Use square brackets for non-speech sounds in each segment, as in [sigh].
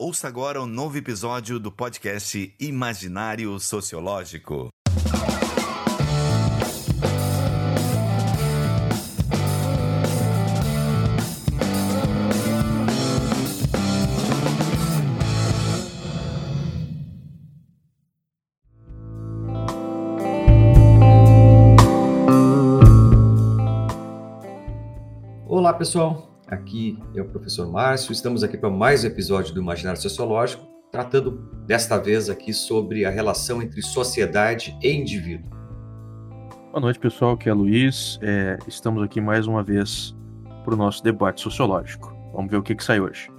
Ouça agora um novo episódio do podcast Imaginário Sociológico. Olá, pessoal. Aqui é o professor Márcio. Estamos aqui para mais um episódio do Imaginário Sociológico, tratando desta vez aqui sobre a relação entre sociedade e indivíduo. Boa noite, pessoal. Aqui é Luiz. É, estamos aqui mais uma vez para o nosso debate sociológico. Vamos ver o que, que sai hoje.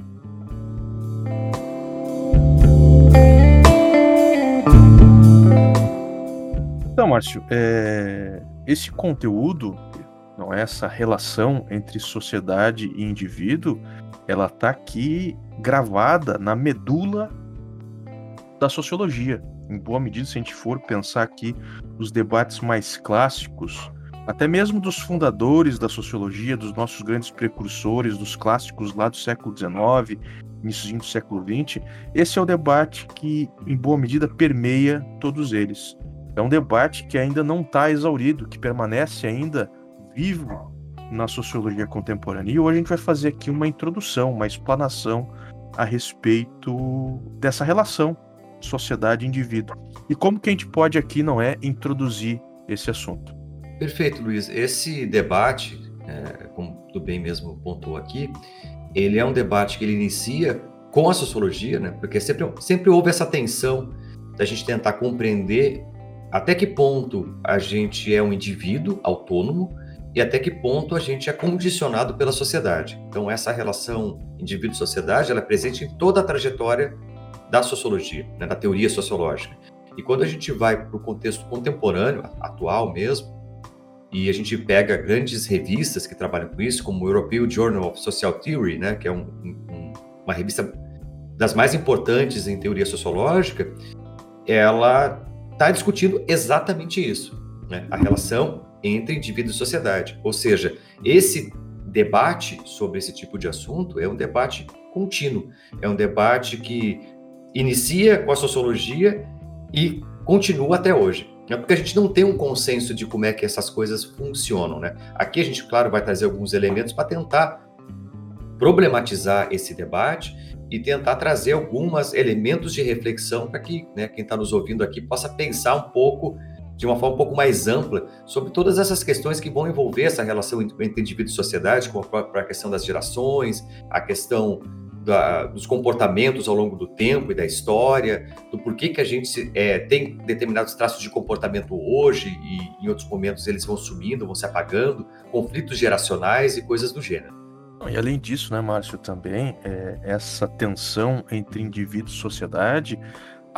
Então, Márcio, é, esse conteúdo é essa relação entre sociedade e indivíduo, ela está aqui gravada na medula da sociologia. Em boa medida, se a gente for pensar aqui os debates mais clássicos, até mesmo dos fundadores da sociologia, dos nossos grandes precursores, dos clássicos lá do século XIX, início do século XX, esse é o debate que, em boa medida, permeia todos eles. É um debate que ainda não está exaurido, que permanece ainda vivo na sociologia contemporânea. E hoje a gente vai fazer aqui uma introdução, uma explanação a respeito dessa relação sociedade indivíduo. E como que a gente pode aqui, não é, introduzir esse assunto. Perfeito, Luiz. Esse debate, é, como tu bem mesmo pontuou aqui, ele é um debate que ele inicia com a sociologia, né? Porque sempre, sempre houve essa tensão da gente tentar compreender até que ponto a gente é um indivíduo autônomo e até que ponto a gente é condicionado pela sociedade. Então, essa relação indivíduo-sociedade ela é presente em toda a trajetória da sociologia, né, da teoria sociológica. E quando a gente vai para o contexto contemporâneo, atual mesmo, e a gente pega grandes revistas que trabalham com isso, como o European Journal of Social Theory, né, que é um, um, uma revista das mais importantes em teoria sociológica, ela está discutindo exatamente isso, né, a relação entre indivíduo e sociedade. Ou seja, esse debate sobre esse tipo de assunto é um debate contínuo, é um debate que inicia com a sociologia e continua até hoje. É porque a gente não tem um consenso de como é que essas coisas funcionam, né? Aqui a gente, claro, vai trazer alguns elementos para tentar problematizar esse debate e tentar trazer alguns elementos de reflexão para que né, quem está nos ouvindo aqui possa pensar um pouco de uma forma um pouco mais ampla sobre todas essas questões que vão envolver essa relação entre indivíduo e sociedade, como a questão das gerações, a questão da, dos comportamentos ao longo do tempo e da história, do porquê que a gente é, tem determinados traços de comportamento hoje e em outros momentos eles vão sumindo, vão se apagando, conflitos geracionais e coisas do gênero. E além disso, né, Márcio, também é, essa tensão entre indivíduo e sociedade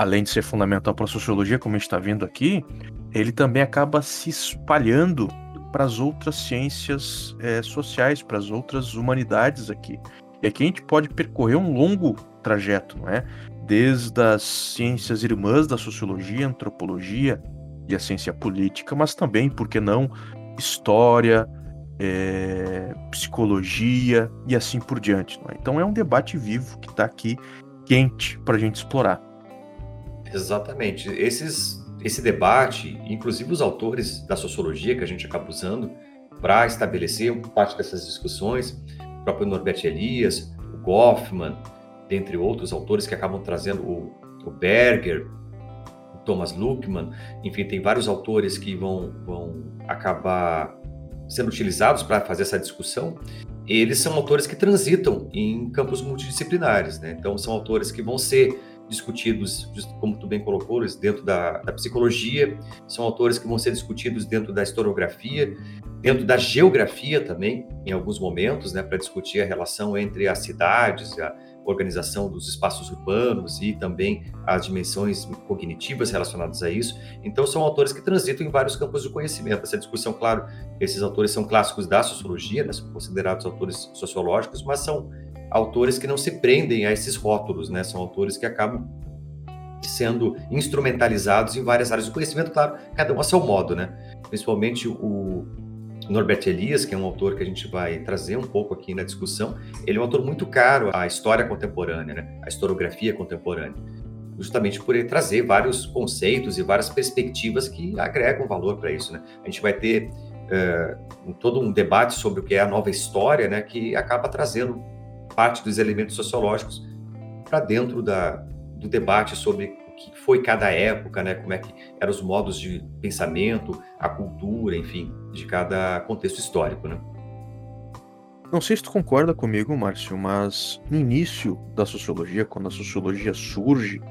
além de ser fundamental para a sociologia, como a gente está vendo aqui, ele também acaba se espalhando para as outras ciências é, sociais, para as outras humanidades aqui. E aqui a gente pode percorrer um longo trajeto, não é? Desde as ciências irmãs da sociologia, antropologia e a ciência política, mas também, por que não, história, é, psicologia e assim por diante. É? Então é um debate vivo que está aqui quente para a gente explorar. Exatamente. Esses, esse debate, inclusive os autores da sociologia que a gente acaba usando para estabelecer parte dessas discussões, o próprio Norbert Elias, o Goffman, dentre outros autores que acabam trazendo o, o Berger, o Thomas Luckmann, enfim, tem vários autores que vão, vão acabar sendo utilizados para fazer essa discussão. Eles são autores que transitam em campos multidisciplinares, né? Então, são autores que vão ser discutidos, como tu bem colocou, dentro da, da, psicologia, são autores que vão ser discutidos dentro da historiografia, dentro da geografia também, em alguns momentos, né, para discutir a relação entre as cidades, a organização dos espaços urbanos e também as dimensões cognitivas relacionadas a isso. Então, são autores que transitam em vários campos de conhecimento. Essa discussão, claro, esses autores são clássicos da sociologia, né, são considerados autores sociológicos, mas são autores que não se prendem a esses rótulos, né? São autores que acabam sendo instrumentalizados em várias áreas do conhecimento, claro, cada um a seu modo, né? Principalmente o, Norbert Elias, que é um autor que a gente vai trazer um pouco aqui na discussão, ele é um autor muito caro à história contemporânea, né? à historiografia contemporânea, justamente por ele trazer vários conceitos e várias perspectivas que agregam valor para isso. Né? A gente vai ter uh, todo um debate sobre o que é a nova história, né? que acaba trazendo parte dos elementos sociológicos para dentro da, do debate sobre que foi cada época, né? Como é que eram os modos de pensamento, a cultura, enfim, de cada contexto histórico, né? Não sei se tu concorda comigo, Márcio, mas no início da sociologia, quando a sociologia surge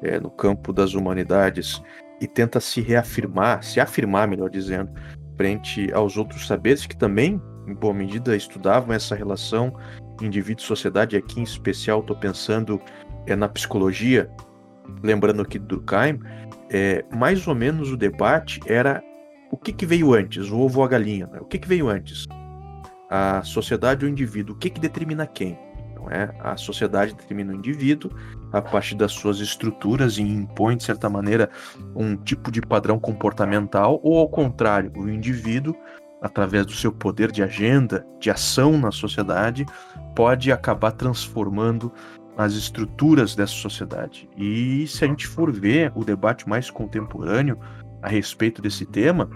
é, no campo das humanidades e tenta se reafirmar, se afirmar, melhor dizendo, frente aos outros saberes que também, em boa medida, estudavam essa relação indivíduo-sociedade. Aqui, em especial, estou pensando é, na psicologia, lembrando aqui do Durkheim, é, mais ou menos o debate era o que, que veio antes, o ovo ou a galinha. Né? O que, que veio antes? A sociedade ou o indivíduo? O que, que determina quem? Não é? A sociedade determina o indivíduo a partir das suas estruturas e impõe, de certa maneira, um tipo de padrão comportamental, ou ao contrário, o indivíduo, através do seu poder de agenda, de ação na sociedade, pode acabar transformando as estruturas dessa sociedade. E se a gente for ver o debate mais contemporâneo a respeito desse tema,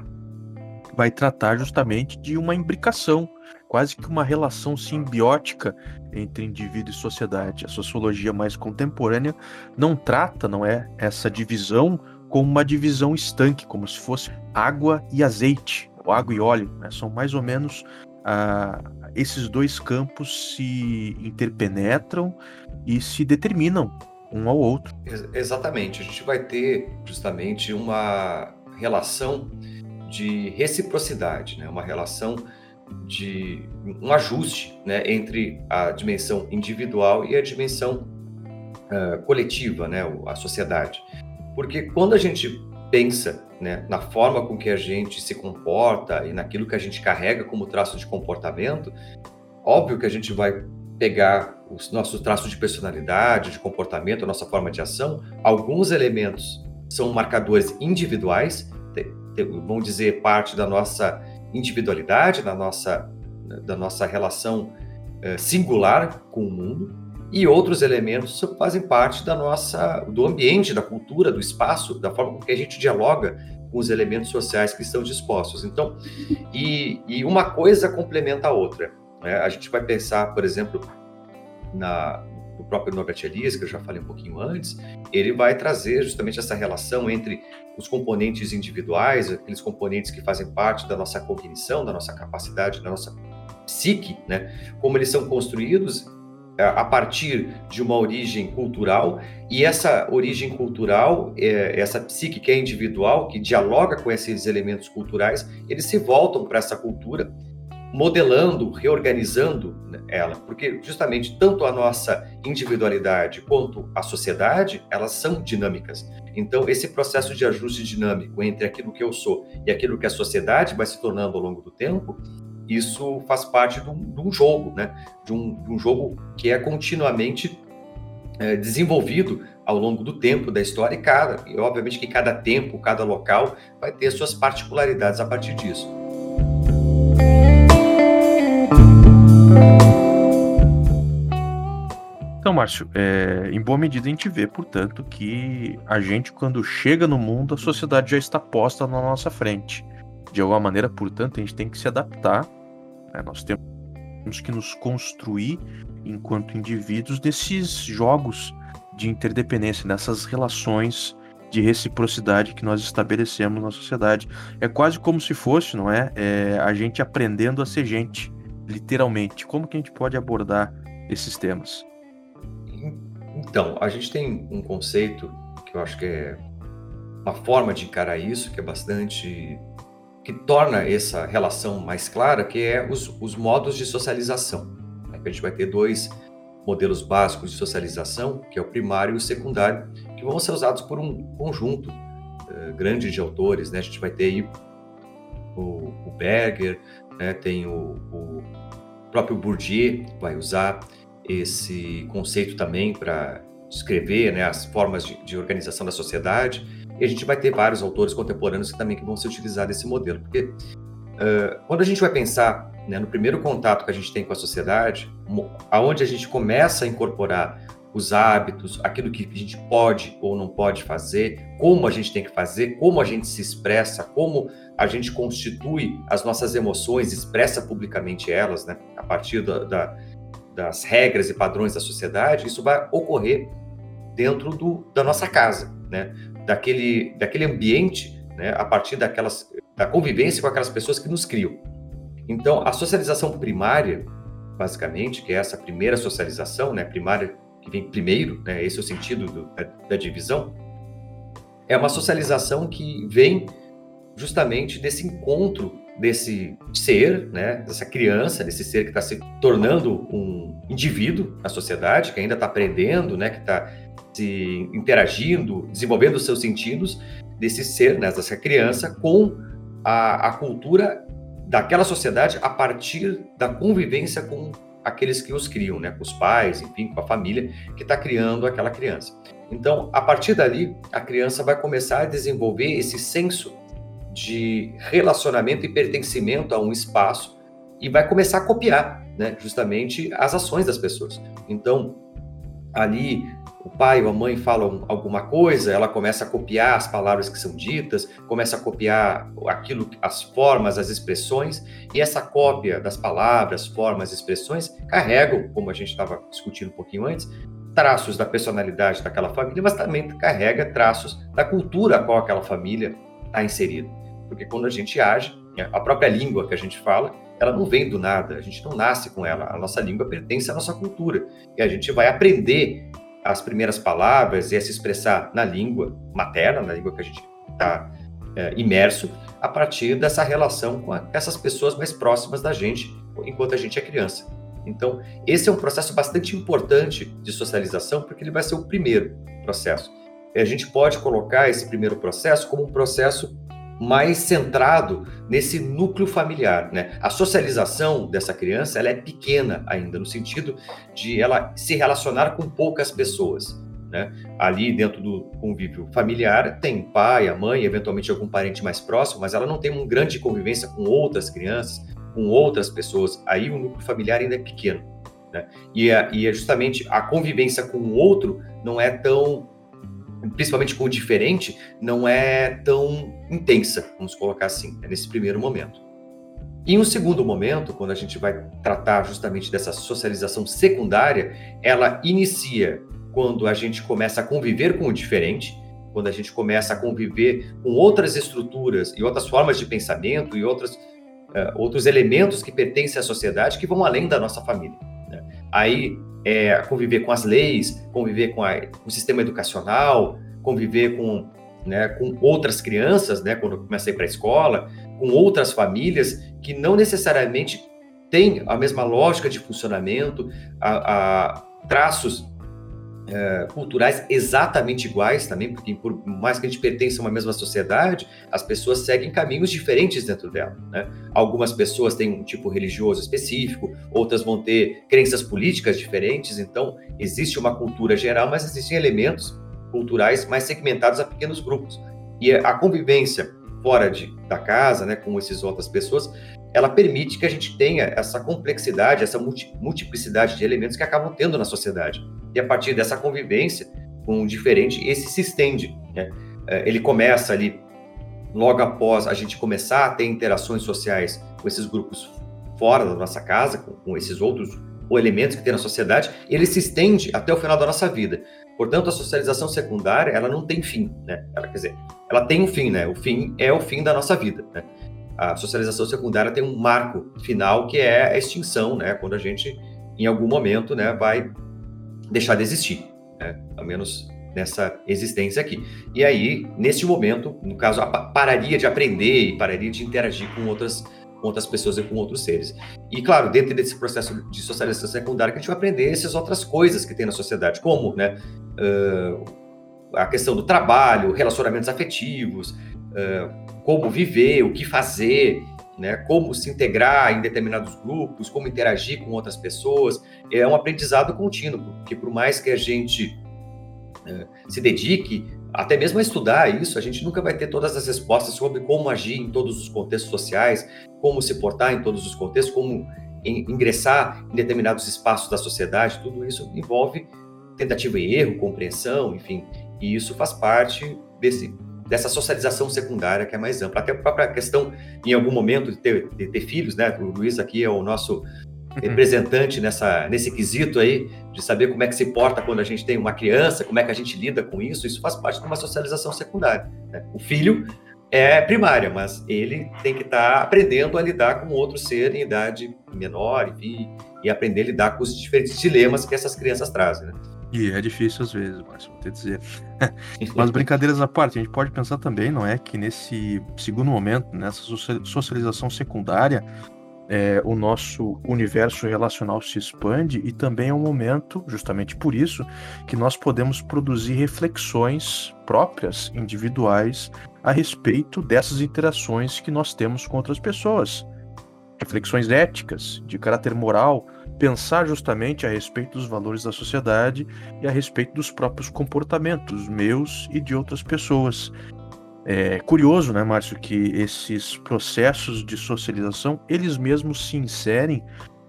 vai tratar justamente de uma imbricação, quase que uma relação simbiótica entre indivíduo e sociedade. A sociologia mais contemporânea não trata, não é, essa divisão como uma divisão estanque, como se fosse água e azeite, água e óleo. Né? São mais ou menos ah, esses dois campos se interpenetram e se determinam um ao outro. Exatamente. A gente vai ter justamente uma relação de reciprocidade, né? uma relação de um ajuste né? entre a dimensão individual e a dimensão uh, coletiva, né? a sociedade. Porque quando a gente pensa né, na forma com que a gente se comporta e naquilo que a gente carrega como traço de comportamento, óbvio que a gente vai pegar os nossos traços de personalidade, de comportamento, a nossa forma de ação. Alguns elementos são marcadores individuais, vão dizer parte da nossa individualidade, da nossa, da nossa relação eh, singular com o mundo, e outros elementos fazem parte da nossa, do ambiente, da cultura, do espaço, da forma com que a gente dialoga com os elementos sociais que estão dispostos. Então, e, e uma coisa complementa a outra. Né? A gente vai pensar, por exemplo, na, no próprio Norbert Elias, que eu já falei um pouquinho antes, ele vai trazer justamente essa relação entre os componentes individuais, aqueles componentes que fazem parte da nossa cognição, da nossa capacidade, da nossa psique, né? Como eles são construídos a partir de uma origem cultural e essa origem cultural, é, essa psique que é individual, que dialoga com esses elementos culturais, eles se voltam para essa cultura, modelando, reorganizando ela, porque justamente tanto a nossa individualidade quanto a sociedade, elas são dinâmicas. Então, esse processo de ajuste dinâmico entre aquilo que eu sou e aquilo que a sociedade vai se tornando ao longo do tempo, isso faz parte de um, de um jogo, né? De um, de um, jogo que é continuamente é, desenvolvido ao longo do tempo da história e cada, e obviamente que cada tempo, cada local vai ter suas particularidades a partir disso. Então, Márcio, é, em boa medida a gente vê, portanto, que a gente, quando chega no mundo, a sociedade já está posta na nossa frente. De alguma maneira, portanto, a gente tem que se adaptar né? Nós temos que nos construir enquanto indivíduos nesses jogos de interdependência, nessas relações de reciprocidade que nós estabelecemos na sociedade. É quase como se fosse, não é? é? a gente aprendendo a ser gente, literalmente. Como que a gente pode abordar esses temas? Então, a gente tem um conceito que eu acho que é uma forma de encarar isso que é bastante que torna essa relação mais clara, que é os, os modos de socialização. Né? A gente vai ter dois modelos básicos de socialização, que é o primário e o secundário, que vão ser usados por um conjunto uh, grande de autores. Né? A gente vai ter o, o Berger, né? tem o, o próprio Bourdieu, vai usar esse conceito também para descrever né, as formas de, de organização da sociedade. E a gente vai ter vários autores contemporâneos que também que vão se utilizar desse modelo, porque uh, quando a gente vai pensar né, no primeiro contato que a gente tem com a sociedade, aonde a gente começa a incorporar os hábitos, aquilo que a gente pode ou não pode fazer, como a gente tem que fazer, como a gente se expressa, como a gente constitui as nossas emoções, expressa publicamente elas, né, a partir da, da, das regras e padrões da sociedade, isso vai ocorrer dentro do, da nossa casa, né, daquele, daquele ambiente, né, a partir daquelas, da convivência com aquelas pessoas que nos criam. Então, a socialização primária, basicamente, que é essa primeira socialização, né, primária que vem primeiro, né, esse é o sentido do, da, da divisão, é uma socialização que vem justamente desse encontro desse ser, né, dessa criança, desse ser que está se tornando um indivíduo na sociedade, que ainda está aprendendo, né, que está se interagindo, desenvolvendo os seus sentidos, desse ser, né, dessa criança, com a, a cultura daquela sociedade a partir da convivência com aqueles que os criam, né, com os pais, enfim, com a família que está criando aquela criança. Então, a partir dali, a criança vai começar a desenvolver esse senso de relacionamento e pertencimento a um espaço e vai começar a copiar, né, justamente as ações das pessoas. Então, ali o pai ou a mãe falam alguma coisa, ela começa a copiar as palavras que são ditas, começa a copiar aquilo, as formas, as expressões, e essa cópia das palavras, formas, expressões carregam, como a gente estava discutindo um pouquinho antes, traços da personalidade daquela família, mas também carrega traços da cultura a qual aquela família está inserida. Porque quando a gente age, a própria língua que a gente fala, ela não vem do nada, a gente não nasce com ela. A nossa língua pertence à nossa cultura. E a gente vai aprender as primeiras palavras e a se expressar na língua materna, na língua que a gente está é, imerso, a partir dessa relação com a, essas pessoas mais próximas da gente, enquanto a gente é criança. Então, esse é um processo bastante importante de socialização, porque ele vai ser o primeiro processo. A gente pode colocar esse primeiro processo como um processo mais centrado nesse núcleo familiar, né? A socialização dessa criança, ela é pequena ainda, no sentido de ela se relacionar com poucas pessoas, né? Ali dentro do convívio familiar tem pai, a mãe, eventualmente algum parente mais próximo, mas ela não tem uma grande convivência com outras crianças, com outras pessoas. Aí o núcleo familiar ainda é pequeno, né? E é, e é justamente a convivência com o outro não é tão principalmente com o diferente, não é tão intensa, vamos colocar assim, é nesse primeiro momento. Em um segundo momento, quando a gente vai tratar justamente dessa socialização secundária, ela inicia quando a gente começa a conviver com o diferente, quando a gente começa a conviver com outras estruturas e outras formas de pensamento e outros, uh, outros elementos que pertencem à sociedade que vão além da nossa família. Né? Aí é, conviver com as leis, conviver com, a, com, o sistema educacional, conviver com, né, com outras crianças, né, quando eu comecei para a escola, com outras famílias que não necessariamente têm a mesma lógica de funcionamento, a, a traços é, culturais exatamente iguais também, porque por mais que a gente pertença a uma mesma sociedade, as pessoas seguem caminhos diferentes dentro dela. Né? Algumas pessoas têm um tipo religioso específico, outras vão ter crenças políticas diferentes, então existe uma cultura geral, mas existem elementos culturais mais segmentados a pequenos grupos. E a convivência fora de, da casa, né, com essas outras pessoas, ela permite que a gente tenha essa complexidade, essa multiplicidade de elementos que acabam tendo na sociedade. E a partir dessa convivência com o diferente, esse se estende. Né? É, ele começa ali, logo após a gente começar a ter interações sociais com esses grupos fora da nossa casa, com, com esses outros ou elementos que tem na sociedade, ele se estende até o final da nossa vida. Portanto, a socialização secundária, ela não tem fim, né? Ela, quer dizer, ela tem um fim, né? O fim é o fim da nossa vida, né? A socialização secundária tem um marco final que é a extinção, né? Quando a gente, em algum momento, né, vai deixar de existir, né? Ao menos nessa existência aqui. E aí, neste momento, no caso, pararia de aprender e pararia de interagir com outras, com outras pessoas e com outros seres. E, claro, dentro desse processo de socialização secundária, que a gente vai aprender essas outras coisas que tem na sociedade, como né, uh, a questão do trabalho, relacionamentos afetivos, uh, como viver, o que fazer, né, como se integrar em determinados grupos, como interagir com outras pessoas. É um aprendizado contínuo, porque por mais que a gente uh, se dedique até mesmo a estudar isso, a gente nunca vai ter todas as respostas sobre como agir em todos os contextos sociais, como se portar em todos os contextos, como ingressar em determinados espaços da sociedade. Tudo isso envolve tentativa e erro, compreensão, enfim. E isso faz parte desse, dessa socialização secundária que é mais ampla. Até a própria questão, em algum momento, de ter, de ter filhos, né? O Luiz aqui é o nosso Uhum. representante nessa, nesse quesito aí, de saber como é que se porta quando a gente tem uma criança, como é que a gente lida com isso, isso faz parte de uma socialização secundária. Né? O filho é primária, mas ele tem que estar tá aprendendo a lidar com outro ser em idade menor, enfim, e aprender a lidar com os diferentes dilemas que essas crianças trazem. Né? E é difícil às vezes, Márcio, vou te dizer. [laughs] Mas brincadeiras à parte, a gente pode pensar também, não é, que nesse segundo momento, nessa socialização secundária, é, o nosso universo relacional se expande e também é um momento, justamente por isso, que nós podemos produzir reflexões próprias, individuais, a respeito dessas interações que nós temos com outras pessoas. Reflexões éticas, de caráter moral, pensar justamente a respeito dos valores da sociedade e a respeito dos próprios comportamentos meus e de outras pessoas. É curioso, né, Márcio, que esses processos de socialização, eles mesmos se inserem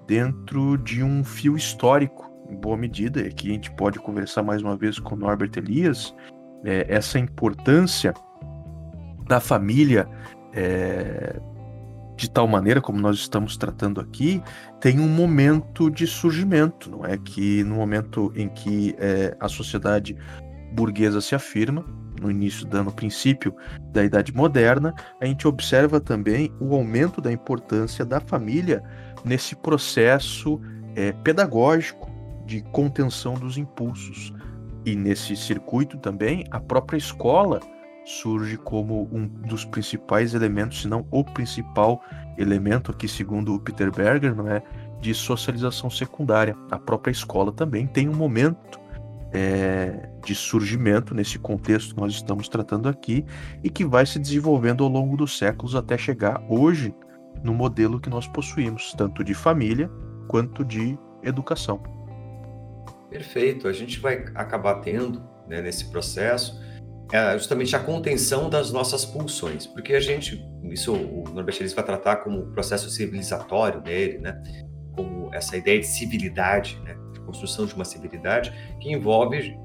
dentro de um fio histórico, em boa medida, e aqui a gente pode conversar mais uma vez com Norbert Elias, é, essa importância da família é, de tal maneira como nós estamos tratando aqui, tem um momento de surgimento, não é? Que no momento em que é, a sociedade burguesa se afirma, no início, dando princípio da Idade Moderna, a gente observa também o aumento da importância da família nesse processo é, pedagógico de contenção dos impulsos. E nesse circuito também, a própria escola surge como um dos principais elementos, se não o principal elemento aqui, segundo o Peter Berger, não é, de socialização secundária. A própria escola também tem um momento é, de surgimento nesse contexto que nós estamos tratando aqui e que vai se desenvolvendo ao longo dos séculos até chegar hoje no modelo que nós possuímos, tanto de família quanto de educação. Perfeito. A gente vai acabar tendo né, nesse processo é justamente a contenção das nossas pulsões, porque a gente, isso o Elias vai tratar como processo civilizatório dele, né, como essa ideia de civilidade, né, construção de uma civilidade que envolve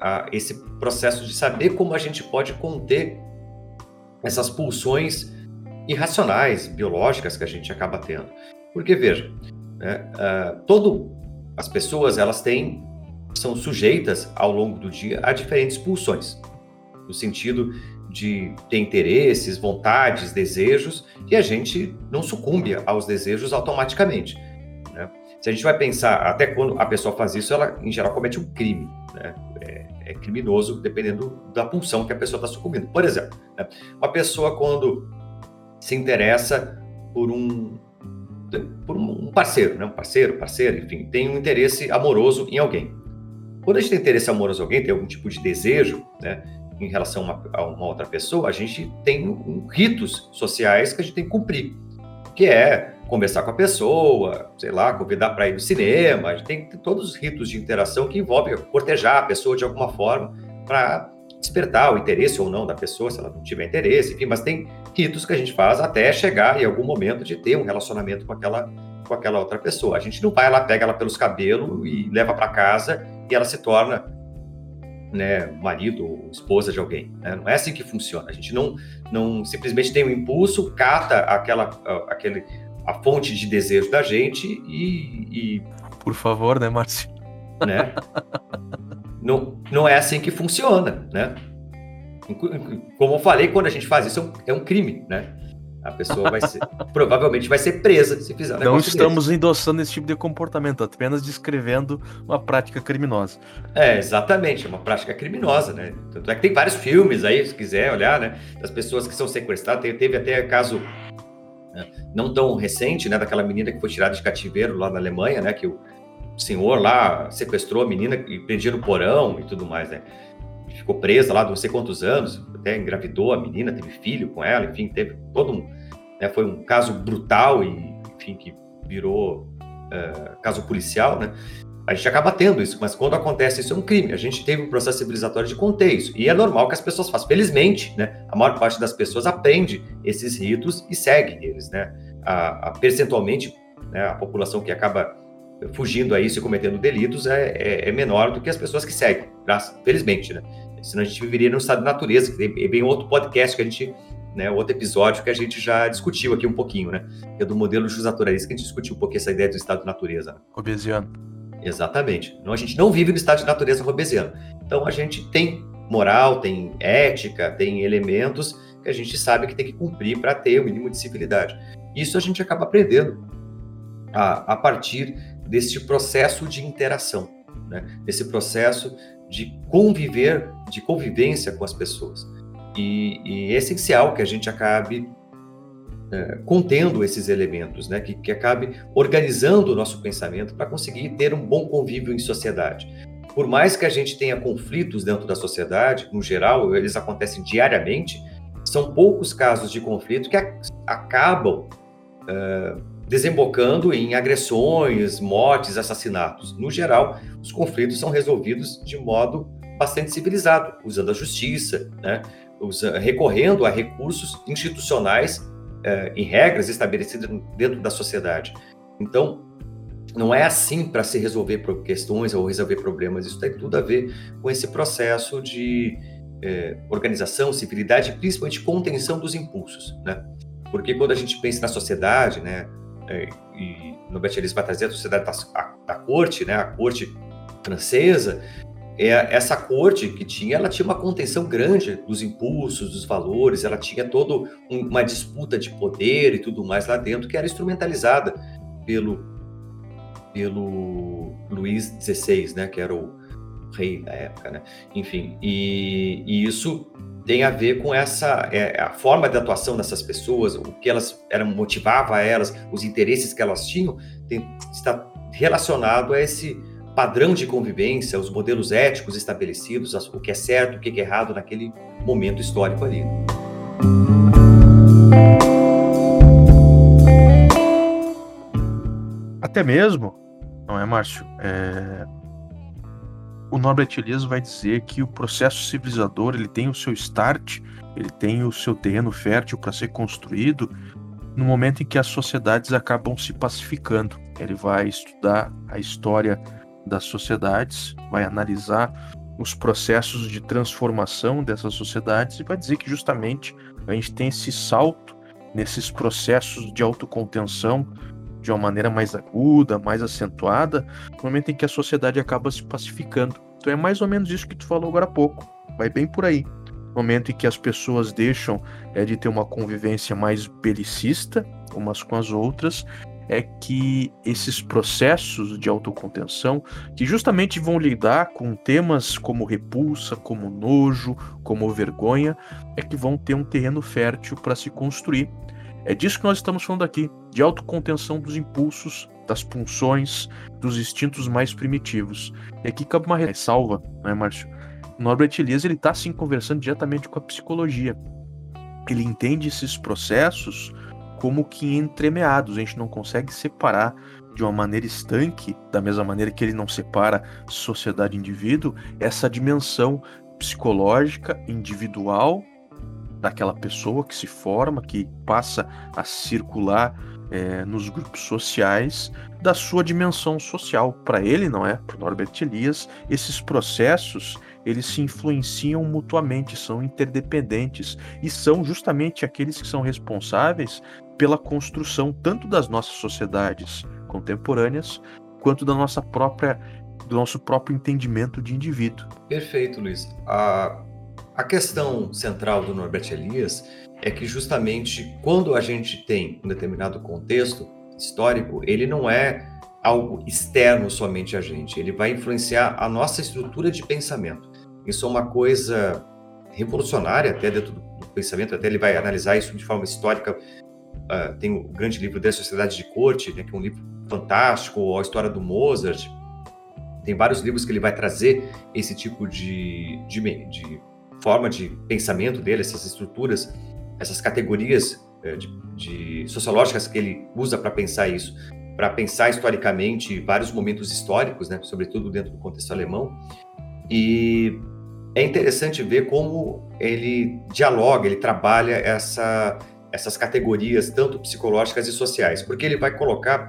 a, esse processo de saber como a gente pode conter essas pulsões irracionais, biológicas que a gente acaba tendo. Porque veja, né, uh, todo as pessoas elas têm são sujeitas ao longo do dia a diferentes pulsões, no sentido de ter interesses, vontades, desejos, e a gente não sucumbe aos desejos automaticamente. Né? Se a gente vai pensar, até quando a pessoa faz isso, ela em geral comete um crime, né? É, é criminoso dependendo da pulsão que a pessoa está sucumbindo. Por exemplo, né? uma pessoa quando se interessa por um por um parceiro, né? um parceiro, parceira, enfim, tem um interesse amoroso em alguém. Quando a gente tem interesse amoroso em alguém, tem algum tipo de desejo, né? Em relação a uma, outra pessoa, a gente tem um, ritos sociais que a gente tem que cumprir, que é conversar com a pessoa, sei lá, convidar para ir no cinema. A gente tem todos os ritos de interação que envolvem cortejar a pessoa de alguma forma para despertar o interesse ou não da pessoa, se ela não tiver interesse, enfim, mas tem ritos que a gente faz até chegar em algum momento de ter um relacionamento com aquela com aquela outra pessoa. A gente não vai lá, pega ela pelos cabelos e leva para casa e ela se torna né, marido ou esposa de alguém. Né? Não é assim que funciona. A gente não, não simplesmente tem um impulso, cata aquela, aquele, a fonte de desejo da gente e. e Por favor, né, Márcio? Né? não, não é assim que funciona, né? Como eu falei, quando a gente faz isso, é um, é um crime, né? A pessoa vai ser, provavelmente vai ser presa se fizer um Não estamos desse. endossando esse tipo de comportamento, apenas descrevendo uma prática criminosa. É, exatamente, é uma prática criminosa, né? Tanto é que tem vários filmes aí, se quiser olhar, né? Das pessoas que são sequestradas. Teve até caso né? não tão recente, né, daquela menina que foi tirada de cativeiro lá na Alemanha, né, que o senhor lá sequestrou a menina e prendia no porão e tudo mais, né? Ficou presa lá não sei quantos anos, até engravidou a menina, teve filho com ela, enfim, teve todo um, né, foi um caso brutal e, enfim, que virou uh, caso policial, né? a gente acaba tendo isso, mas quando acontece isso é um crime. A gente teve um processo civilizatório de conter isso. E é normal que as pessoas façam. Felizmente, né, a maior parte das pessoas aprende esses ritos e segue eles. Né? A, a percentualmente, né, a população que acaba fugindo a isso e cometendo delitos é, é, é menor do que as pessoas que seguem, felizmente. Né? Senão a gente viveria num estado de natureza, que é bem outro podcast que a gente né, outro episódio que a gente já discutiu aqui um pouquinho, né? Que é do modelo justnaturalista, que a gente discutiu um pouquinho essa ideia do estado de natureza. Né? Obesiano. Exatamente. Então a gente não vive no estado de natureza robesiano. Então a gente tem moral, tem ética, tem elementos que a gente sabe que tem que cumprir para ter o mínimo de civilidade. Isso a gente acaba aprendendo a, a partir deste processo de interação, né? desse processo de conviver, de convivência com as pessoas. E, e é essencial que a gente acabe é, contendo esses elementos, né? que, que acabe organizando o nosso pensamento para conseguir ter um bom convívio em sociedade. Por mais que a gente tenha conflitos dentro da sociedade, no geral, eles acontecem diariamente, são poucos casos de conflito que acabam uh, desembocando em agressões, mortes, assassinatos. No geral, os conflitos são resolvidos de modo bastante civilizado, usando a justiça, né? Recorrendo a recursos institucionais uh, e regras estabelecidas dentro da sociedade. Então, não é assim para se resolver questões ou resolver problemas. Isso tem tudo a ver com esse processo de eh, organização, civilidade principalmente contenção dos impulsos, né? Porque quando a gente pensa na sociedade, né, e no vai trazer a sociedade da, da corte, né, a corte francesa, é, essa corte que tinha, ela tinha uma contenção grande dos impulsos, dos valores, ela tinha toda um, uma disputa de poder e tudo mais lá dentro que era instrumentalizada pelo pelo Luís XVI, né, que era o rei da época, né? Enfim, e, e isso tem a ver com essa é, a forma de atuação dessas pessoas, o que elas eram motivava elas, os interesses que elas tinham, tem, está relacionado a esse padrão de convivência, os modelos éticos estabelecidos, o que é certo, o que é errado naquele momento histórico ali. Até mesmo, não é, Márcio? É... O Norbert Elias vai dizer que o processo civilizador ele tem o seu start, ele tem o seu terreno fértil para ser construído no momento em que as sociedades acabam se pacificando. Ele vai estudar a história das sociedades, vai analisar os processos de transformação dessas sociedades e vai dizer que justamente a gente tem esse salto nesses processos de autocontenção de uma maneira mais aguda, mais acentuada, no momento em que a sociedade acaba se pacificando. Então é mais ou menos isso que tu falou agora há pouco. Vai bem por aí. Momento em que as pessoas deixam é, de ter uma convivência mais belicista umas com as outras, é que esses processos de autocontenção, que justamente vão lidar com temas como repulsa, como nojo, como vergonha, é que vão ter um terreno fértil para se construir é disso que nós estamos falando aqui, de autocontenção dos impulsos, das pulsões, dos instintos mais primitivos. E aqui cabe uma ressalva, é, Márcio? O Norbert Elias ele está assim conversando diretamente com a psicologia. Ele entende esses processos como que entremeados, a gente não consegue separar de uma maneira estanque, da mesma maneira que ele não separa sociedade e indivíduo, essa dimensão psicológica, individual daquela pessoa que se forma, que passa a circular é, nos grupos sociais da sua dimensão social. Para ele, não é? Para Norbert Elias, esses processos eles se influenciam mutuamente, são interdependentes e são justamente aqueles que são responsáveis pela construção tanto das nossas sociedades contemporâneas quanto da nossa própria do nosso próprio entendimento de indivíduo. Perfeito, Luiz. A, a questão central do Norbert Elias é que justamente quando a gente tem um determinado contexto histórico, ele não é algo externo somente a gente, ele vai influenciar a nossa estrutura de pensamento. Isso é uma coisa revolucionária até dentro do pensamento, até ele vai analisar isso de forma histórica. Uh, tem o grande livro da Sociedade de Corte, né, que é um livro fantástico, a história do Mozart. Tem vários livros que ele vai trazer esse tipo de, de, de forma de pensamento dele, essas estruturas, essas categorias eh, de, de sociológicas que ele usa para pensar isso. para pensar historicamente vários momentos históricos, né, sobretudo dentro do contexto alemão. E é interessante ver como ele dialoga, ele trabalha essa, essas categorias, tanto psicológicas e sociais, porque ele vai colocar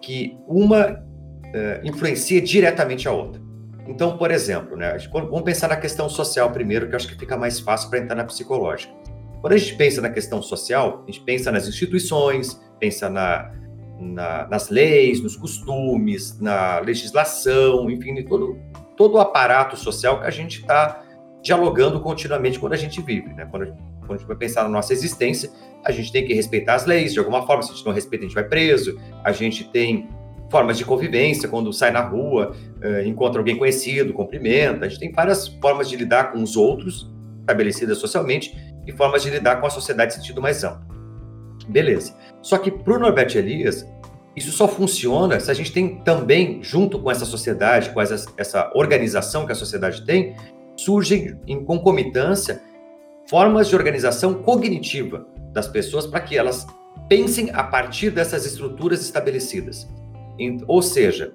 que uma uh, influencia diretamente a outra. Então, por exemplo, né, vamos pensar na questão social primeiro, que acho que fica mais fácil para entrar na psicológica. Quando a gente pensa na questão social, a gente pensa nas instituições, pensa na, na, nas leis, nos costumes, na legislação, enfim, todo, todo o aparato social que a gente está dialogando continuamente quando a gente vive. Né? Quando, quando a gente vai pensar na nossa existência, a gente tem que respeitar as leis de alguma forma. Se a gente não respeita, a gente vai preso. A gente tem formas de convivência, quando sai na rua, uh, encontra alguém conhecido, cumprimenta. A gente tem várias formas de lidar com os outros, estabelecidas socialmente, e formas de lidar com a sociedade em sentido mais amplo. Beleza. Só que para o Norbert Elias, isso só funciona se a gente tem também, junto com essa sociedade, com essa, essa organização que a sociedade tem, surgem em concomitância formas de organização cognitiva das pessoas para que elas pensem a partir dessas estruturas estabelecidas. Ou seja,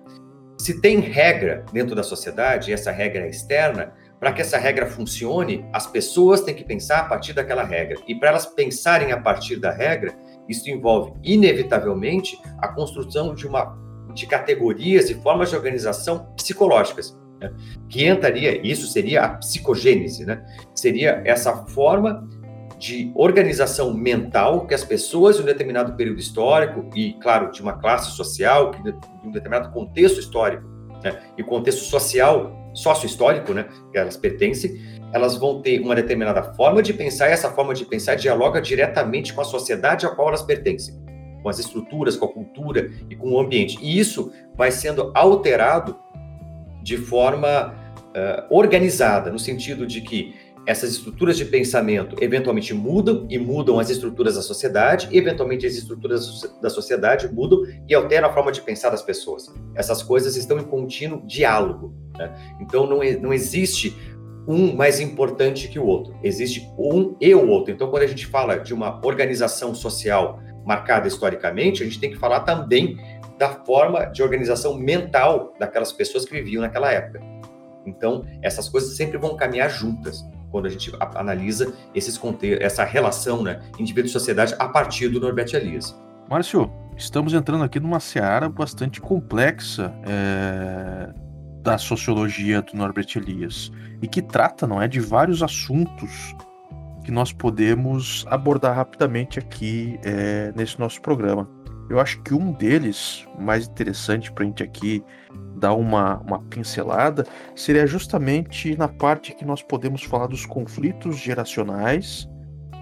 se tem regra dentro da sociedade, e essa regra é externa, para que essa regra funcione, as pessoas têm que pensar a partir daquela regra. E para elas pensarem a partir da regra, isso envolve, inevitavelmente, a construção de uma de categorias e formas de organização psicológicas, né? que entraria, isso seria a psicogênese, né? seria essa forma de organização mental que as pessoas de um determinado período histórico e, claro, de uma classe social, de um determinado contexto histórico né? e contexto social, sócio-histórico, né? que elas pertencem, elas vão ter uma determinada forma de pensar e essa forma de pensar dialoga diretamente com a sociedade a qual elas pertencem, com as estruturas, com a cultura e com o ambiente. E isso vai sendo alterado de forma uh, organizada, no sentido de que essas estruturas de pensamento eventualmente mudam e mudam as estruturas da sociedade, e eventualmente as estruturas da sociedade mudam e alteram a forma de pensar das pessoas. Essas coisas estão em contínuo diálogo. Né? Então não, não existe um mais importante que o outro, existe um e o outro. Então, quando a gente fala de uma organização social marcada historicamente, a gente tem que falar também da forma de organização mental daquelas pessoas que viviam naquela época. Então, essas coisas sempre vão caminhar juntas quando a gente analisa esses essa relação, né, indivíduo-sociedade a partir do Norbert Elias. Márcio, estamos entrando aqui numa seara bastante complexa é, da sociologia do Norbert Elias e que trata, não é, de vários assuntos que nós podemos abordar rapidamente aqui é, nesse nosso programa. Eu acho que um deles, mais interessante para a gente aqui dar uma, uma pincelada, seria justamente na parte que nós podemos falar dos conflitos geracionais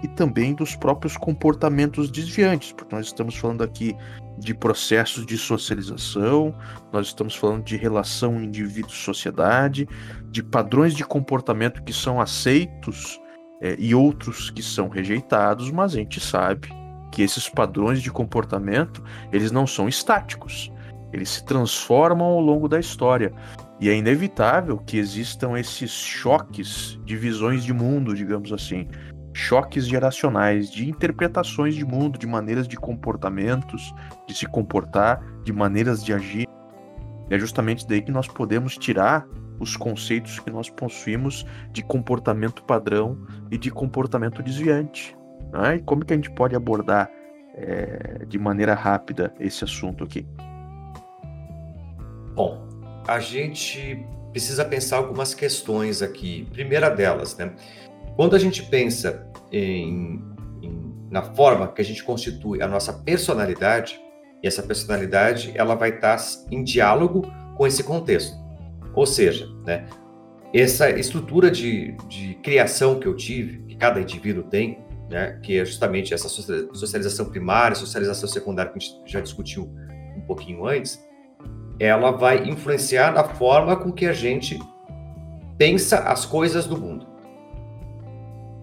e também dos próprios comportamentos desviantes, porque nós estamos falando aqui de processos de socialização, nós estamos falando de relação indivíduo-sociedade, de padrões de comportamento que são aceitos é, e outros que são rejeitados, mas a gente sabe que esses padrões de comportamento eles não são estáticos, eles se transformam ao longo da história. E é inevitável que existam esses choques de visões de mundo, digamos assim, choques geracionais, de interpretações de mundo, de maneiras de comportamentos, de se comportar, de maneiras de agir. E é justamente daí que nós podemos tirar os conceitos que nós possuímos de comportamento padrão e de comportamento desviante. Né? E como que a gente pode abordar é, de maneira rápida esse assunto aqui? Bom, a gente precisa pensar algumas questões aqui. Primeira delas, né? Quando a gente pensa em, em, na forma que a gente constitui a nossa personalidade, e essa personalidade ela vai estar em diálogo com esse contexto. Ou seja, né, essa estrutura de, de criação que eu tive, que cada indivíduo tem, né, que é justamente essa socialização primária, socialização secundária que a gente já discutiu um pouquinho antes, ela vai influenciar na forma com que a gente pensa as coisas do mundo.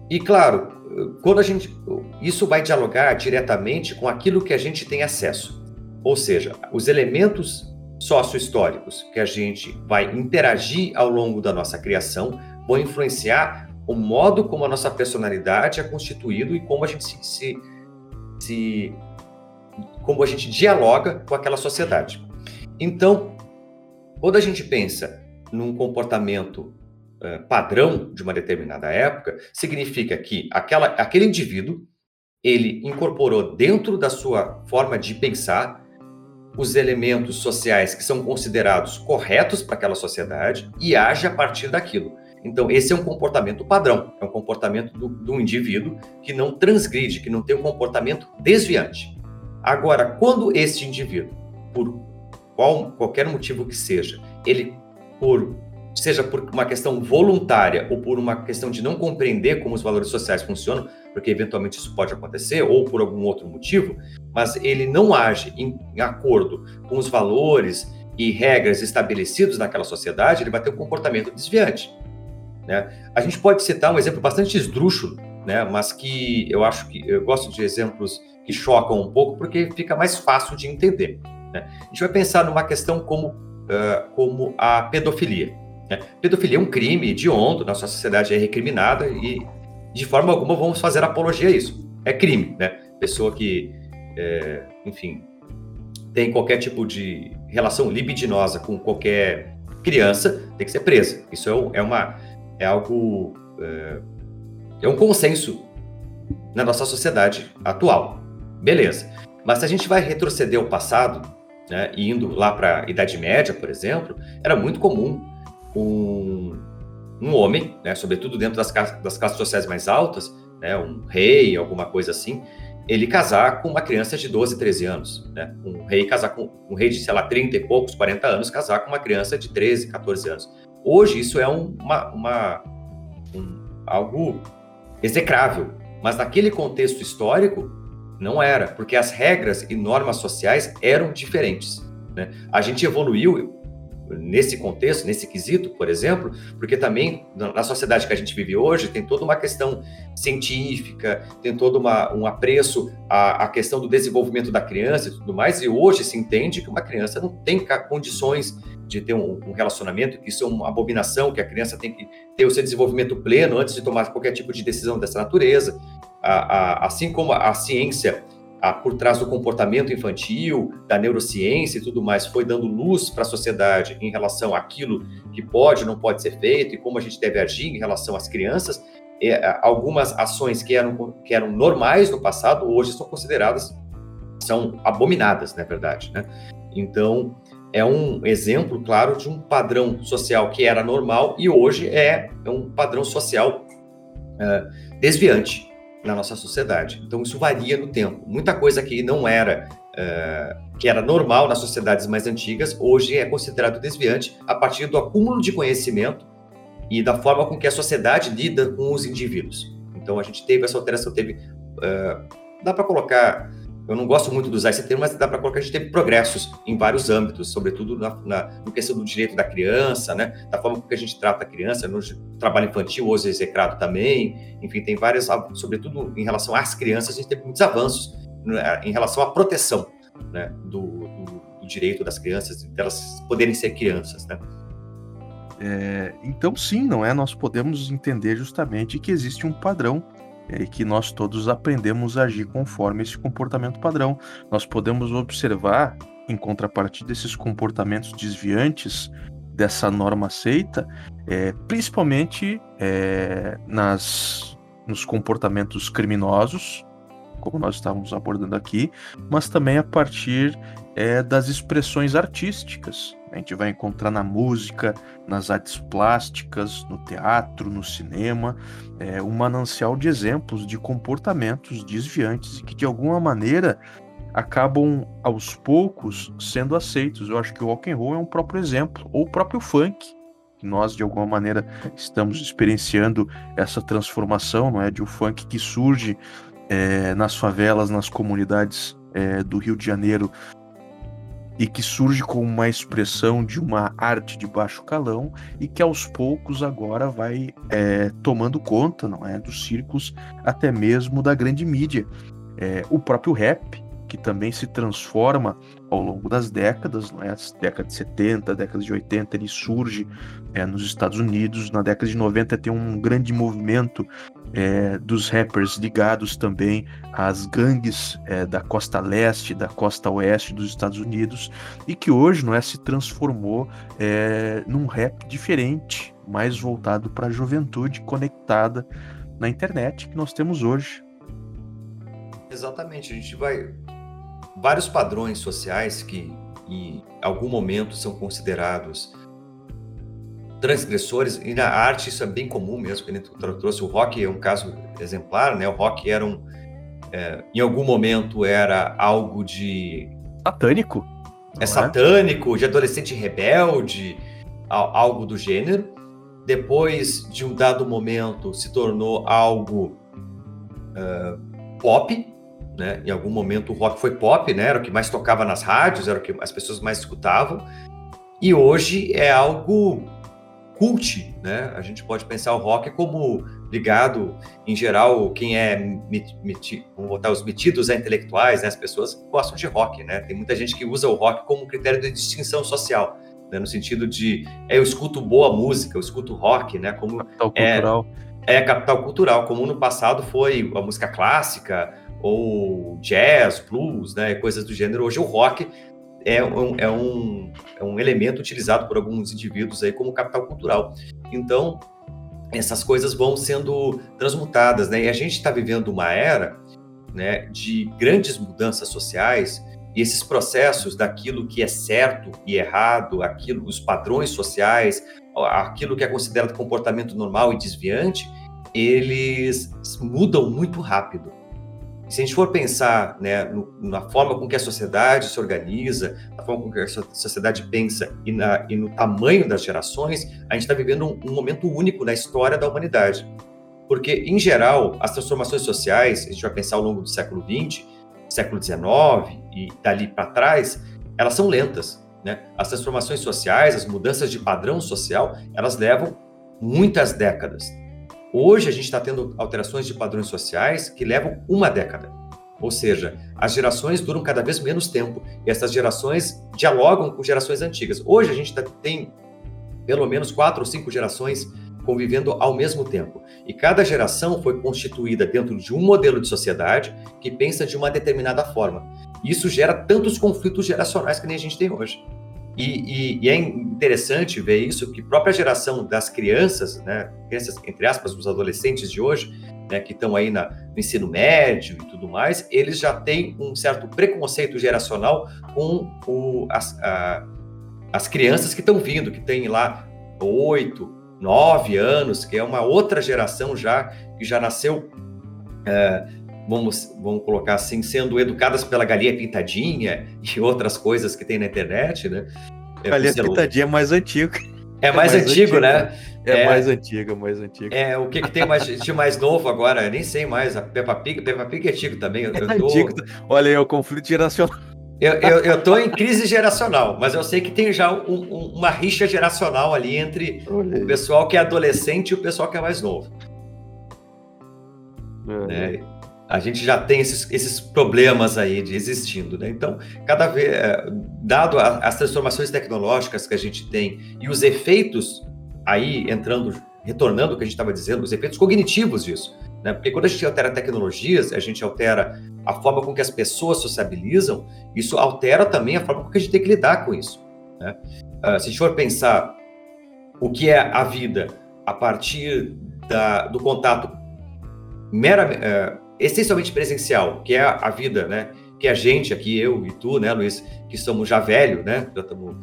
E claro, quando a gente isso vai dialogar diretamente com aquilo que a gente tem acesso. Ou seja, os elementos sócio-históricos que a gente vai interagir ao longo da nossa criação vão influenciar o modo como a nossa personalidade é constituído e como a gente se, se, se como a gente dialoga com aquela sociedade. Então, quando a gente pensa num comportamento uh, padrão de uma determinada época, significa que aquela, aquele indivíduo ele incorporou dentro da sua forma de pensar os elementos sociais que são considerados corretos para aquela sociedade e age a partir daquilo. Então, esse é um comportamento padrão, é um comportamento do, do indivíduo que não transgride, que não tem um comportamento desviante. Agora, quando esse indivíduo, por qual, qualquer motivo que seja, ele, por seja por uma questão voluntária ou por uma questão de não compreender como os valores sociais funcionam, porque eventualmente isso pode acontecer, ou por algum outro motivo, mas ele não age em, em acordo com os valores e regras estabelecidos naquela sociedade, ele vai ter um comportamento desviante. Né? A gente pode citar um exemplo bastante esdrúxulo, né? mas que eu acho que eu gosto de exemplos que chocam um pouco porque fica mais fácil de entender. Né? A gente vai pensar numa questão como, uh, como a pedofilia. Né? Pedofilia é um crime hediondo, nossa sociedade é recriminada e de forma alguma vamos fazer apologia a isso. É crime, né? Pessoa que, é, enfim, tem qualquer tipo de relação libidinosa com qualquer criança tem que ser presa. Isso é, é uma é algo é, é um consenso na nossa sociedade atual. Beleza. Mas se a gente vai retroceder ao passado, né, indo lá para a Idade Média, por exemplo, era muito comum um, um homem, né, sobretudo dentro das, das classes sociais mais altas, né, um rei, alguma coisa assim, ele casar com uma criança de 12, 13 anos. Né? Um rei casar com um rei de, sei lá, 30 e poucos, 40 anos, casar com uma criança de 13, 14 anos. Hoje isso é um, uma, uma um, algo execrável, mas naquele contexto histórico não era, porque as regras e normas sociais eram diferentes. Né? A gente evoluiu nesse contexto, nesse quesito, por exemplo, porque também na sociedade que a gente vive hoje tem toda uma questão científica, tem todo uma, um apreço à, à, questão do desenvolvimento da criança e tudo mais, e hoje se entende que uma criança não tem condições de ter um, um relacionamento, que isso é uma abominação, que a criança tem que ter o seu desenvolvimento pleno antes de tomar qualquer tipo de decisão dessa natureza. A, a, assim como a ciência a, por trás do comportamento infantil, da neurociência e tudo mais, foi dando luz para a sociedade em relação àquilo que pode, não pode ser feito e como a gente deve agir em relação às crianças. É, algumas ações que eram, que eram normais no passado, hoje são consideradas, são abominadas, na verdade. Né? Então, é um exemplo, claro, de um padrão social que era normal e hoje é, é um padrão social uh, desviante na nossa sociedade. Então isso varia no tempo. Muita coisa que não era uh, que era normal nas sociedades mais antigas hoje é considerado desviante a partir do acúmulo de conhecimento e da forma com que a sociedade lida com os indivíduos. Então a gente teve essa alteração, teve uh, dá para colocar eu não gosto muito de usar esse termo, mas dá para colocar que a gente teve progressos em vários âmbitos, sobretudo na, na no questão do direito da criança, né? Da forma que a gente trata a criança, no trabalho infantil, hoje execrado também. Enfim, tem várias, sobretudo em relação às crianças, a gente teve muitos avanços né, em relação à proteção né, do, do, do direito das crianças, delas poderem ser crianças, né? É, então, sim, não é? Nós podemos entender justamente que existe um padrão é que nós todos aprendemos a agir conforme esse comportamento padrão. Nós podemos observar, em contrapartida desses comportamentos desviantes dessa norma aceita, é, principalmente é, nas, nos comportamentos criminosos, como nós estávamos abordando aqui, mas também a partir é, das expressões artísticas. A gente vai encontrar na música, nas artes plásticas, no teatro, no cinema, é, um manancial de exemplos de comportamentos desviantes e que de alguma maneira acabam aos poucos sendo aceitos. Eu acho que o rock and roll é um próprio exemplo, ou o próprio funk, que nós de alguma maneira estamos experienciando essa transformação, não é, de um funk que surge é, nas favelas, nas comunidades é, do Rio de Janeiro e que surge como uma expressão de uma arte de baixo calão e que aos poucos agora vai é, tomando conta, não é, dos círculos até mesmo da grande mídia. É, o próprio rap, que também se transforma ao longo das décadas, não é? As décadas de 70, décadas de 80, ele surge é, nos Estados Unidos, na década de 90 tem um grande movimento é, dos rappers ligados também às gangues é, da costa leste, da costa oeste dos Estados Unidos, e que hoje não é, se transformou é, num rap diferente, mais voltado para a juventude conectada na internet que nós temos hoje. Exatamente, a gente vai. Vários padrões sociais que em algum momento são considerados transgressores, e na arte isso é bem comum mesmo, que ele trouxe o rock, é um caso exemplar, né? O rock era um. É, em algum momento era algo de. Satânico. É, é satânico, de adolescente rebelde, algo do gênero. Depois de um dado momento se tornou algo uh, pop, né? Em algum momento o rock foi pop, né? Era o que mais tocava nas rádios, era o que as pessoas mais escutavam. E hoje é algo cult, né? A gente pode pensar o rock como ligado, em geral, quem é, meti, vamos botar os metidos a intelectuais, né? As pessoas gostam de rock, né? Tem muita gente que usa o rock como critério de distinção social, né? No sentido de, é, eu escuto boa música, eu escuto rock, né? Como capital é, cultural. É capital cultural, como no passado foi a música clássica ou jazz, blues, né? Coisas do gênero. Hoje o rock é um, é um, é um elemento utilizado por alguns indivíduos aí como capital cultural. Então, essas coisas vão sendo transmutadas, né? E a gente está vivendo uma era né, de grandes mudanças sociais e esses processos daquilo que é certo e errado, aquilo, os padrões sociais, aquilo que é considerado comportamento normal e desviante, eles mudam muito rápido se a gente for pensar né, no, na forma com que a sociedade se organiza, na forma com que a sociedade pensa e, na, e no tamanho das gerações, a gente está vivendo um, um, momento único na história da humanidade. Porque, em geral, as transformações sociais, a gente vai pensar ao longo do século XX, século XIX e dali para trás, elas são lentas. Né? As transformações sociais, as mudanças de padrão social, elas levam muitas décadas. Hoje a gente está tendo alterações de padrões sociais que levam uma década. Ou seja, as gerações duram cada vez menos tempo e essas gerações dialogam com gerações antigas. Hoje a gente tá, tem pelo menos quatro ou cinco gerações convivendo ao mesmo tempo. E cada geração foi constituída dentro de um modelo de sociedade que pensa de uma determinada forma. Isso gera tantos conflitos geracionais que nem a gente tem hoje. E, e, e, é interessante ver isso, que a própria geração das crianças, né, crianças, entre aspas, os adolescentes de hoje, né, que estão aí na, no ensino médio e tudo mais, eles já têm um certo preconceito geracional com o, as, a, as crianças que estão vindo, que têm lá oito, nove anos, que é uma outra geração já, que já nasceu, é, vamos, vamos colocar assim, sendo educadas pela galinha pintadinha e outras coisas que tem na internet, né? É, galinha pintadinha é mais antigo. É, é mais, mais antigo, antigo, né? É, é, mais antiga, mais antiga. É, o que, que tem mais, de mais novo agora? Eu nem sei mais. A Peppa Pig, Peppa Pig é antigo também. Eu, eu tô... antigo. Olha aí, o conflito geracional. Eu, eu, eu tô em crise geracional, mas eu sei que tem já um, um, uma rixa geracional ali entre o pessoal que é adolescente e o pessoal que é mais novo. É. É, a gente já tem esses, esses problemas aí de existindo, né? Então, cada vez, é, dado a, as transformações tecnológicas que a gente tem e os efeitos aí entrando, retornando o que a gente estava dizendo, os efeitos cognitivos disso, né? Porque quando a gente altera tecnologias, a gente altera a forma com que as pessoas sociabilizam, isso altera também a forma com que a gente tem que lidar com isso, né? Uh, se a gente for pensar o que é a vida a partir da, do contato mera, uh, essencialmente presencial, que é a, vida, né? Que a gente aqui, eu e tu, né, Luiz, que somos já velho, né? Já estamos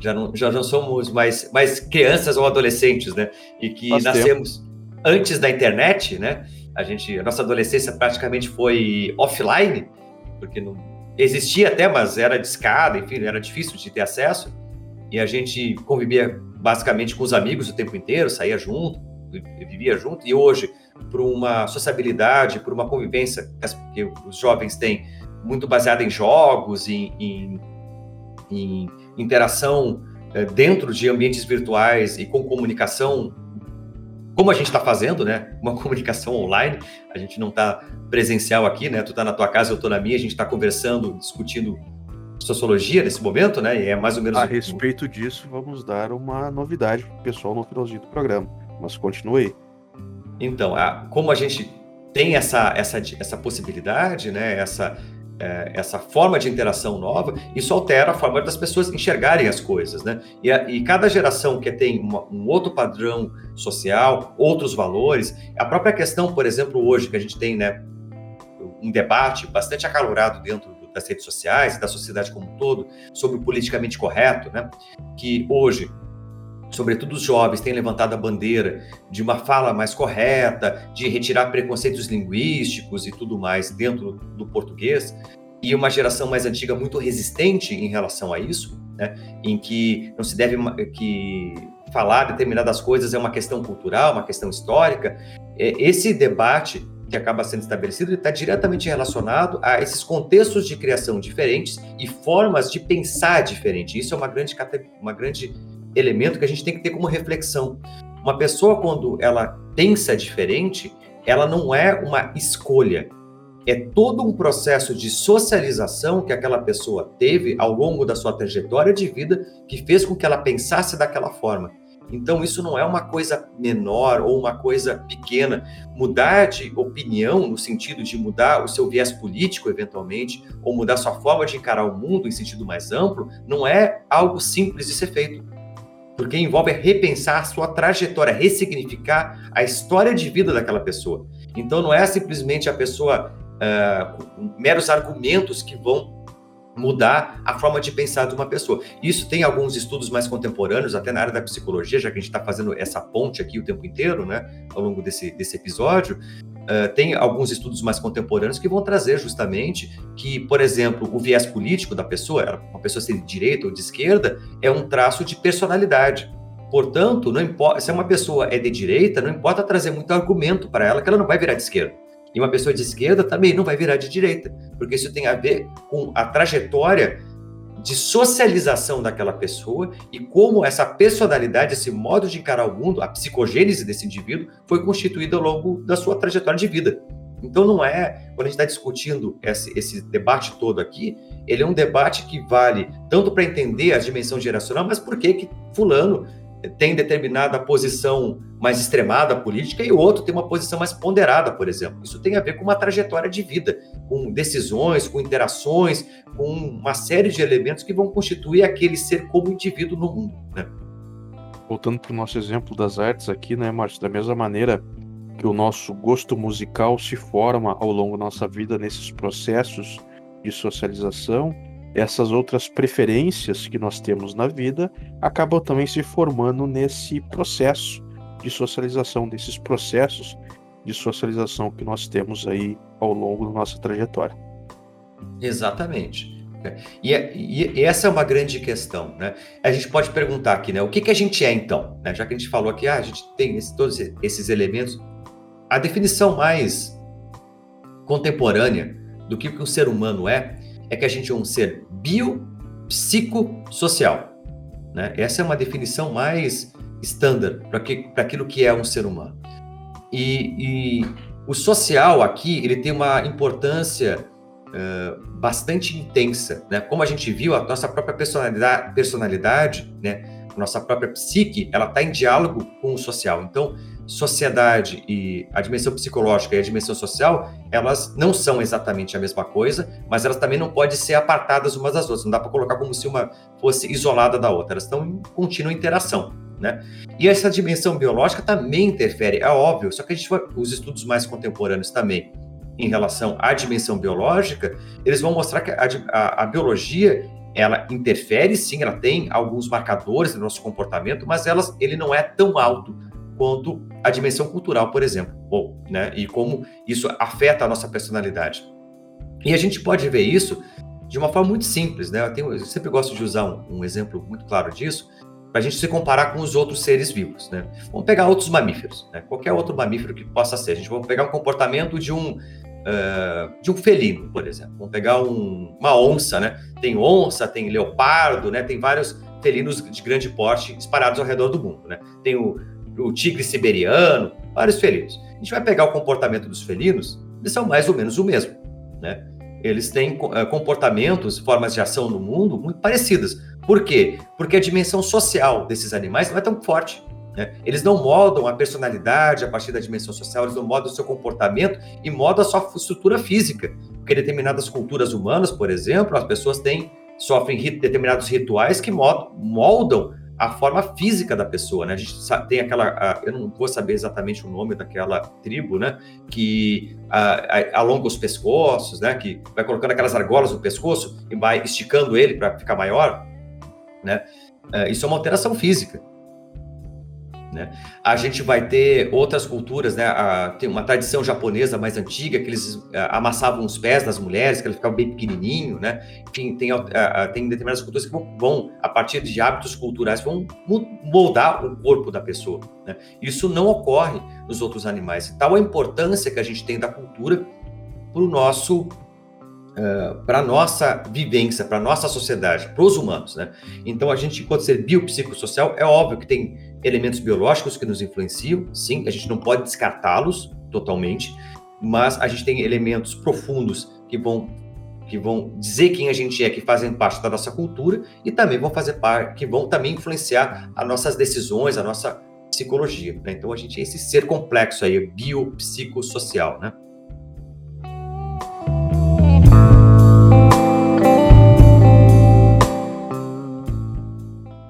já não, já não somos mais, mais crianças ou adolescentes, né? E que Faz nascemos tempo. antes da internet, né? A gente, a nossa adolescência praticamente foi offline, porque não existia até, mas era discada, enfim, era difícil de ter acesso. E a gente convivia basicamente com os amigos o tempo inteiro, saía junto, vivia junto. E hoje por uma sociabilidade, por uma convivência que os jovens têm muito baseada em jogos, em, em, em interação é, dentro de ambientes virtuais e com comunicação, como a gente está fazendo, né? [laughs] Uma comunicação online, a gente não está presencial aqui, né? Tu está na tua casa, eu estou na minha, a gente está conversando, discutindo sociologia nesse momento, né? E é mais ou menos. A respeito disso, vamos dar uma novidade para o pessoal no finalzinho do programa. Mas continue aí. Então, a, como a gente tem essa, essa, essa possibilidade, né, essa, é, essa forma de interação nova, isso altera a forma das pessoas enxergarem as coisas, né? E, a, e cada geração que tem uma, um outro padrão social, outros valores, a própria questão, por exemplo, hoje que a gente tem, né, um debate bastante acalorado dentro das redes sociais, da sociedade como um todo, sobre o politicamente correto, né? Que hoje sobretudo os jovens, têm levantado a bandeira de uma fala mais correta, de retirar preconceitos linguísticos e tudo mais dentro do português, e uma geração mais antiga muito resistente em relação a isso, né, em que não se deve que falar determinadas coisas é uma questão cultural, uma questão histórica. É, esse debate que acaba sendo estabelecido está diretamente relacionado a esses contextos de criação diferentes e formas de pensar diferente. Isso é uma grande, uma grande elemento que a gente tem que ter como reflexão. Uma pessoa, quando ela pensa diferente, ela não é uma escolha. É todo um processo de socialização que aquela pessoa teve ao longo da sua trajetória de vida que fez com que ela pensasse daquela forma. Então, isso não é uma coisa menor ou uma coisa pequena. Mudar de opinião, no sentido de mudar o seu viés político, eventualmente, ou mudar sua forma de encarar o mundo em sentido mais amplo, não é algo simples de ser feito porque envolve repensar sua trajetória, ressignificar a história de vida daquela pessoa. Então não é simplesmente a pessoa uh, meros argumentos que vão mudar a forma de pensar de uma pessoa. Isso tem alguns estudos mais contemporâneos, até na área da psicologia, já que a gente está fazendo essa ponte aqui o tempo inteiro, né, ao longo desse, desse episódio, Uh, tem alguns estudos mais contemporâneos que vão trazer justamente que, por exemplo, o viés político da pessoa, uma pessoa ser de direita ou de esquerda, é um traço de personalidade. Portanto, não importa, se uma pessoa é de direita, não importa trazer muito argumento para ela que ela não vai virar de esquerda. E uma pessoa de esquerda também não vai virar de direita, porque isso tem a ver com a trajetória de socialização daquela pessoa e como essa personalidade, esse modo de encarar o mundo, a psicogênese desse indivíduo foi constituída ao longo da sua trajetória de vida. Então não é, quando a gente está discutindo esse, esse, debate todo aqui, ele é um debate que vale tanto para entender a dimensão geracional, mas por que que fulano tem determinada posição mais extremada política e o outro tem uma posição mais ponderada, por exemplo. Isso tem a ver com uma trajetória de vida, com decisões, com interações, com uma série de elementos que vão constituir aquele ser como indivíduo no mundo. Né? Voltando para o nosso exemplo das artes aqui, né, Márcio? Da mesma maneira que o nosso gosto musical se forma ao longo da nossa vida nesses processos de socialização, essas outras preferências que nós temos na vida acabam também se formando nesse processo de socialização, desses processos de socialização que nós temos aí ao longo da nossa trajetória. Exatamente. E, é, e, essa é uma grande questão, né? A gente pode perguntar aqui, né? O que, que a gente é então? Né? Já que a gente falou aqui, ah, a gente tem esse, todos esses elementos. A definição mais contemporânea do que o ser humano é é que a gente é um ser biopsicossocial. Né? Essa é uma definição mais standard para aquilo que é um ser humano. E, e, o social aqui ele tem uma importância uh, bastante intensa, né? Como a gente viu, a nossa própria personalidade, personalidade né? Nossa própria psique, ela está em diálogo com o social. Então, sociedade e a dimensão psicológica e a dimensão social, elas não são exatamente a mesma coisa, mas elas também não podem ser apartadas umas das outras. Não dá para colocar como se uma fosse isolada da outra. Elas estão em contínua interação. Né? E essa dimensão biológica também interfere, é óbvio, só que a gente os estudos mais contemporâneos também em relação à dimensão biológica, eles vão mostrar que a, a, a biologia ela interfere, sim, ela tem alguns marcadores no nosso comportamento, mas elas, ele não é tão alto quanto a dimensão cultural, por exemplo, ou, né, e como isso afeta a nossa personalidade. E a gente pode ver isso de uma forma muito simples, né? Eu, tenho, eu sempre gosto de usar um, um exemplo muito claro disso, para a gente se comparar com os outros seres vivos, né? Vamos pegar outros mamíferos, né? Qualquer outro mamífero que possa ser. A gente vai pegar um comportamento de um uh, de um felino, por exemplo. Vamos pegar um, uma onça, né? Tem onça, tem leopardo, né? Tem vários felinos de grande porte espalhados ao redor do mundo, né? Tem o o tigre siberiano, vários felinos. A gente vai pegar o comportamento dos felinos, eles são mais ou menos o mesmo, né? Eles têm uh, comportamentos, formas de ação no mundo muito parecidas. Por quê? Porque a dimensão social desses animais não é tão forte. Né? Eles não moldam a personalidade a partir da dimensão social, eles não moldam o seu comportamento e moldam a sua estrutura física. Porque determinadas culturas humanas, por exemplo, as pessoas têm sofrem determinados rituais que moldam a forma física da pessoa, né? A gente tem aquela, a, eu não vou saber exatamente o nome daquela tribo, né? Que a, a, alonga os pescoços, né? Que vai colocando aquelas argolas no pescoço e vai esticando ele para ficar maior, né? É, isso é uma alteração física. Né? A gente vai ter outras culturas, né? A, tem uma tradição japonesa mais antiga que eles a, é, amassavam os pés das mulheres, que elas ficavam bem pequenininho, né? Enfim, tem, a, tem determinadas culturas que vão, a partir de hábitos culturais, vão moldar o corpo da pessoa. Né? Isso não ocorre nos outros animais. Tal a importância que a gente tem da cultura para o nosso Uh, é, para nossa vivência, para nossa sociedade, para os humanos. Né? Então, a gente, enquanto ser biopsicossocial, é óbvio que tem elementos biológicos que nos influenciam, sim, a gente não pode descartá-los totalmente, mas a gente tem elementos profundos que vão que vão dizer quem a gente é, que fazem parte da nossa cultura e também vão fazer parte, que vão também influenciar as nossas decisões, a nossa psicologia. Né? Então a gente é esse ser complexo aí, biopsicossocial, né?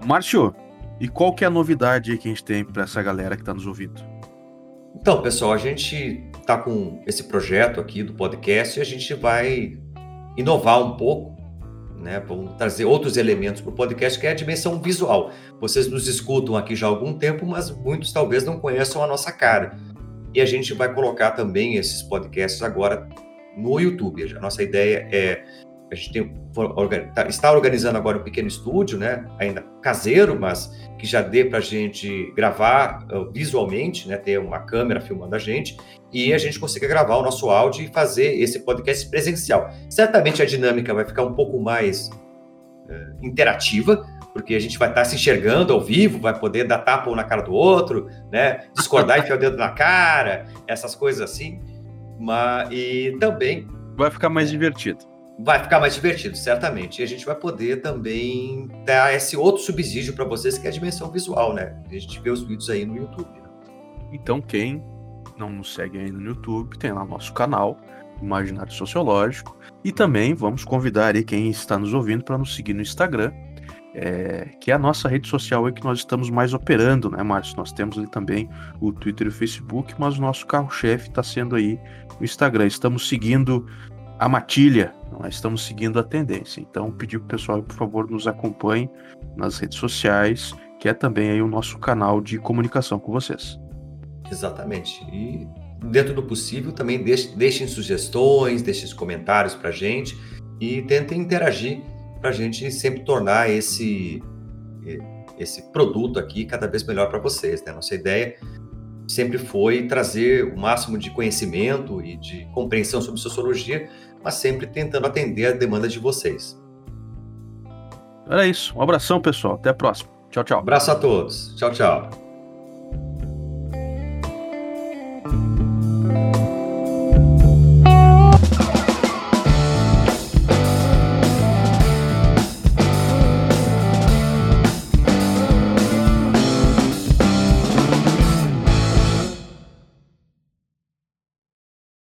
Márcio, e qual que é a novidade que a gente tem para essa galera que está nos ouvindo? Então, pessoal, a gente está com esse projeto aqui do podcast e a gente vai inovar um pouco, né? Vamos trazer outros elementos para o podcast, que é a dimensão visual. Vocês nos escutam aqui já há algum tempo, mas muitos talvez não conheçam a nossa cara. E a gente vai colocar também esses podcasts agora no YouTube. A nossa ideia é a gente tem, tá, está organizando agora um pequeno estúdio, né? Ainda caseiro, mas que já dê para a gente gravar uh, visualmente, né? Ter uma câmera filmando a gente e a gente consiga gravar o nosso áudio e fazer esse podcast presencial. Certamente a dinâmica vai ficar um pouco mais uh, interativa, porque a gente vai estar tá se enxergando ao vivo, vai poder dar tapa um na cara do outro, né? Discordar [laughs] e enfiar o dedo na cara, essas coisas assim. Mas, e também. Vai ficar mais divertido vai ficar mais divertido, certamente. E a gente vai poder também dar esse outro subsídio para vocês, que é a dimensão visual, né? A gente vê os vídeos aí no YouTube. Né? Então, quem não nos segue ainda no YouTube, tem lá nosso canal, Imaginário Sociológico. E também vamos convidar aí quem está nos ouvindo para nos seguir no Instagram, é, que é a nossa rede social aí que nós estamos mais operando, né, Márcio? Nós temos ali também o Twitter e o Facebook, mas o nosso carro-chefe está sendo aí o Instagram. Estamos seguindo a matilha, nós estamos seguindo a tendência. Então, pedir para o pessoal, por favor, nos acompanhe nas redes sociais, que é também aí o nosso canal de comunicação com vocês. Exatamente. E dentro do possível, também deixem, deixem sugestões, deixem comentários para a gente e tentem interagir para a gente sempre tornar esse, esse produto aqui cada vez melhor para vocês. Né? Nossa ideia sempre foi trazer o máximo de conhecimento e de compreensão sobre sociologia mas sempre tentando atender a demanda de vocês. Era isso. Um abração, pessoal. Até a próxima. Tchau, tchau. abraço a todos. Tchau, tchau.